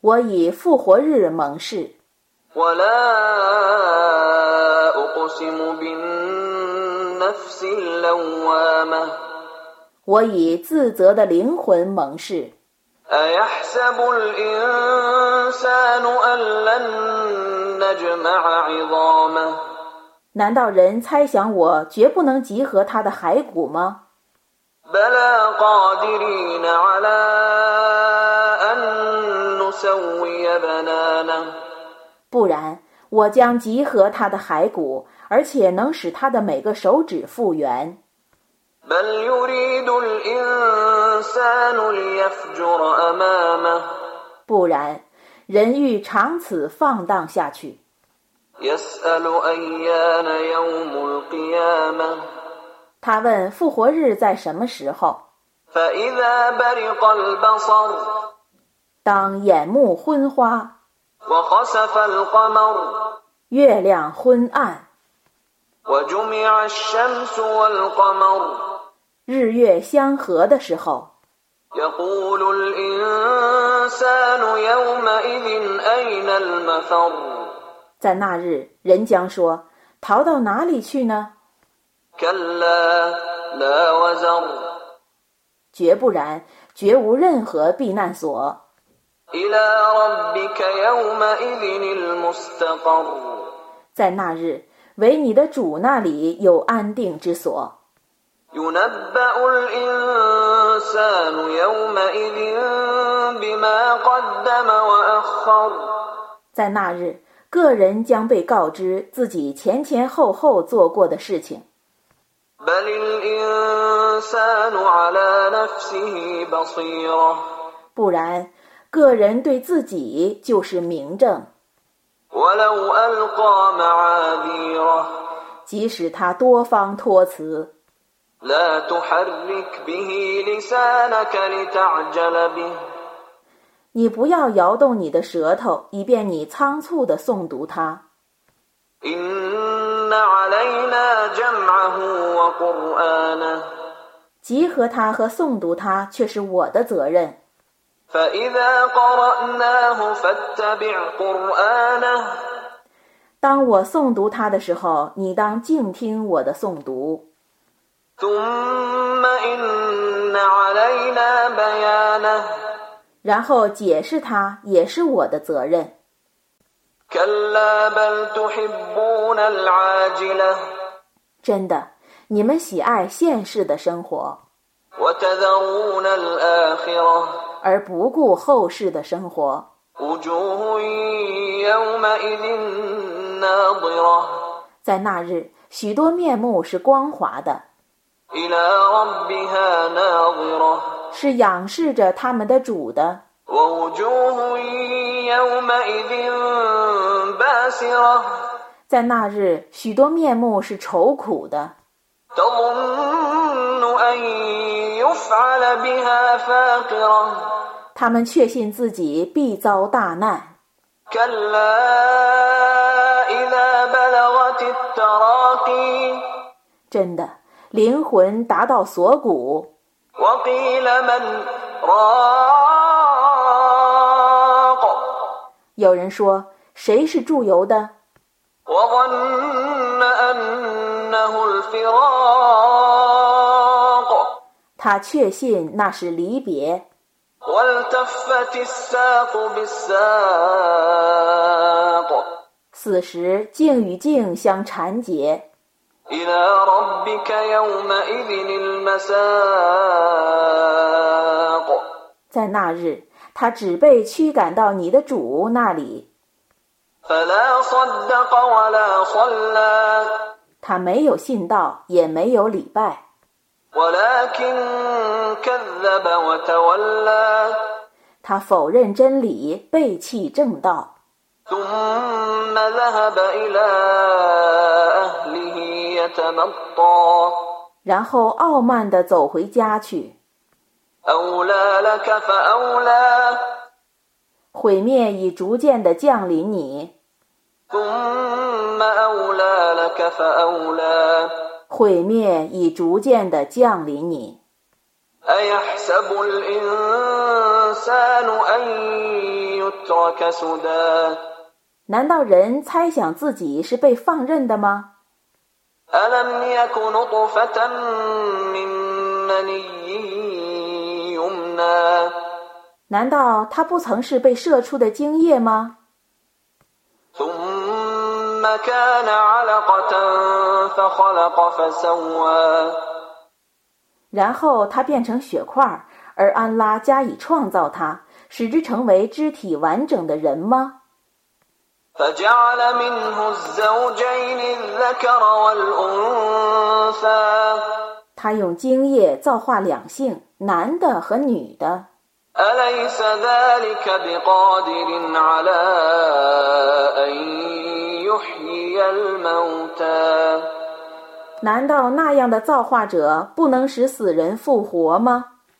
我以复活日盟誓。我以自责的灵魂盟誓。难道人猜想我绝不能集合他的骸骨吗？不然我将集合他的骸骨而且能使他的每个手指复原。不然人欲长此放荡下去。他问复活日在什么时候？当眼目昏花，月亮昏暗，日月相合的时候。在那日，人将说，逃到哪里去呢？绝不然，绝无任何避难所。在那日，唯你的主那里有安定之所。在那日。个人将被告知自己前前后后做过的事情。不然个人对自己就是明证即使他多方托辞你不要摇动你的舌头，以便你仓促的诵读它。集合它和诵读它却是我的责任。当我诵读它的时候，你当静听我的诵读。ثم إن علينا 然后解释它也是我的责任。真的，你们喜爱现世的生活，而不顾后世的生活。在那日，许多面目是光滑的。是仰视着他们的主的。在那日许多面目是愁苦的。他们确信自己必遭大难。真的灵魂达到锁骨。我了我。有人说谁是注油的？他确信那是离别。此时镜与镜相缠结。إلى ربك يومئذ المساق 在那日，他只被驱赶到你的主那里。 فلا صدق ولا صلى 他没有信道，也没有礼拜， ولكن كذب وتولى 他否认真理，背弃正道， 然后傲慢地走回家去，毁灭已逐渐地降临你。毁灭已逐渐地降临你，难道人猜想自己是被放任的吗？ألم يك نطفة من مني يمنى 难道他不曾是被射出的精液吗？ ثم كان علقة فخلق فسوى 然后他变成血块，而安拉加以创造他，使之成为肢体完整的人吗？ فجعل منه الزوجين الذكر والأنثى 他用精液造化两性，男的和女的。 أليس ذلك بقادر على أن يحيي الموتى 难道那样的造化者不能使死人复活吗？